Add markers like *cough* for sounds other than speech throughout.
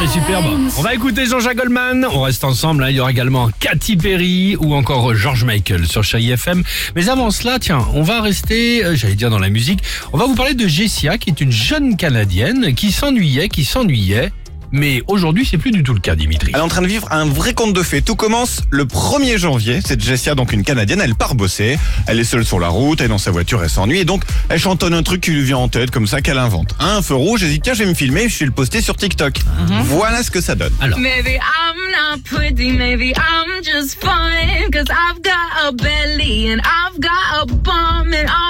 C'est superbe. On va écouter Jean-Jacques Goldman. On reste ensemble. hein. Il y aura également Katy Perry ou encore George Michael sur Chérie FM. Mais avant cela, tiens, on va rester, euh, j'allais dire dans la musique. On va vous parler de Jessia, qui est une jeune Canadienne qui s'ennuyait, qui s'ennuyait. Mais aujourd'hui, c'est plus du tout le cas, Dimitri. Elle est en train de vivre un vrai conte de fées. Tout commence le 1er janvier. Cette Jessia, donc une Canadienne, elle part bosser. Elle est seule sur la route, elle est dans sa voiture, elle s'ennuie. Et donc, elle chantonne un truc qui lui vient en tête, comme ça, qu'elle invente. Un feu rouge, elle dit, tiens, je vais me filmer, je vais le poster sur TikTok. Voilà ce que ça donne. Alors, Maybe I'm not pretty, maybe I'm just fine. Cause I've got a belly and I've got a bum and I'm fucking.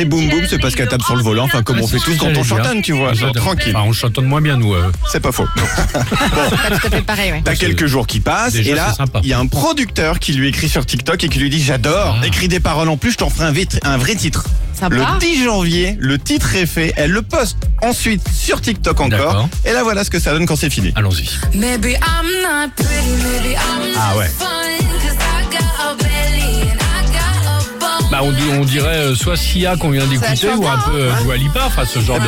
Les boum boum, c'est parce qu'elle tape sur le volant, enfin, comme on fait tous quand on chantonne, tu vois. Genre, tranquille. Enfin, on chantonne moins bien, nous. euh. C'est pas faux. *laughs* Pas tout à fait pareil, ouais. T'as quelques jours qui passent Déjà, et là, c'est sympa. il y a un producteur qui lui écrit sur TikTok et qui lui dit j'adore, Ah. écris des paroles en plus, je t'en ferai un, vit- un vrai titre. Sympa. Le 10 janvier, le titre est fait, elle le poste ensuite sur TikTok encore D'accord. et là voilà ce que ça donne quand c'est fini. Allons-y. Maybe I'm not pretty, maybe I'm Ah ouais. fine. Bah, on, dirait euh, soit Sia qu'on vient d'écouter ou un peu euh, Dua Lipa, enfin ce genre de.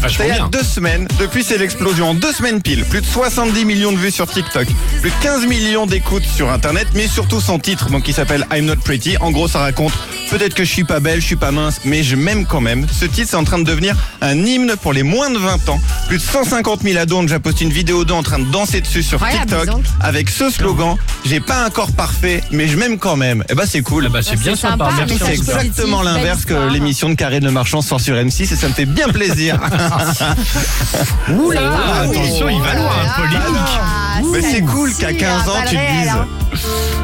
Vachement Ça il y a bien. deux semaines, depuis c'est l'explosion en deux semaines pile, plus de 70 millions de vues sur TikTok, plus de 15 millions d'écoutes sur internet, mais surtout son titre, donc qui s'appelle I'm Not Pretty. En gros, ça raconte peut-être que je suis pas belle, je suis pas mince, mais je m'aime quand même. Ce titre, c'est en train de devenir un hymne pour les moins de 20 ans. Plus de 150 000 ados ont déjà posté une vidéo d'eux en train de danser dessus sur TikTok avec ce slogan J'ai pas un corps parfait, mais je m'aime quand même. Et bah c'est cool. Ah bah, c'est bien sympa. c'est exactement l'inverse que l'émission de Karine Le Marchand sort sur M6 et ça me fait bien plaisir. *laughs* Oula, attention, il va loin, hein, polémique. Ah, Mais c'est cool qu'à 15 ans tu te dises.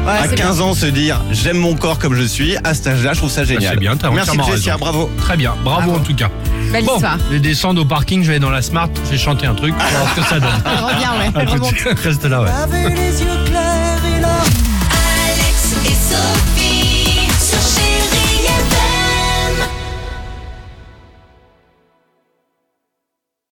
À 15 ans se dire j'aime mon corps comme je suis, à cet âge-là je trouve ça génial. c'est bien, t'as Merci Jessia, raison. bravo. Très bien, bravo en tout cas. Belle Bon, histoire. je vais descendre au parking, je vais aller dans la Smart, je vais chanter un truc, on va voir ce que ça donne. *laughs* Reviens, ouais. Reste là, ouais.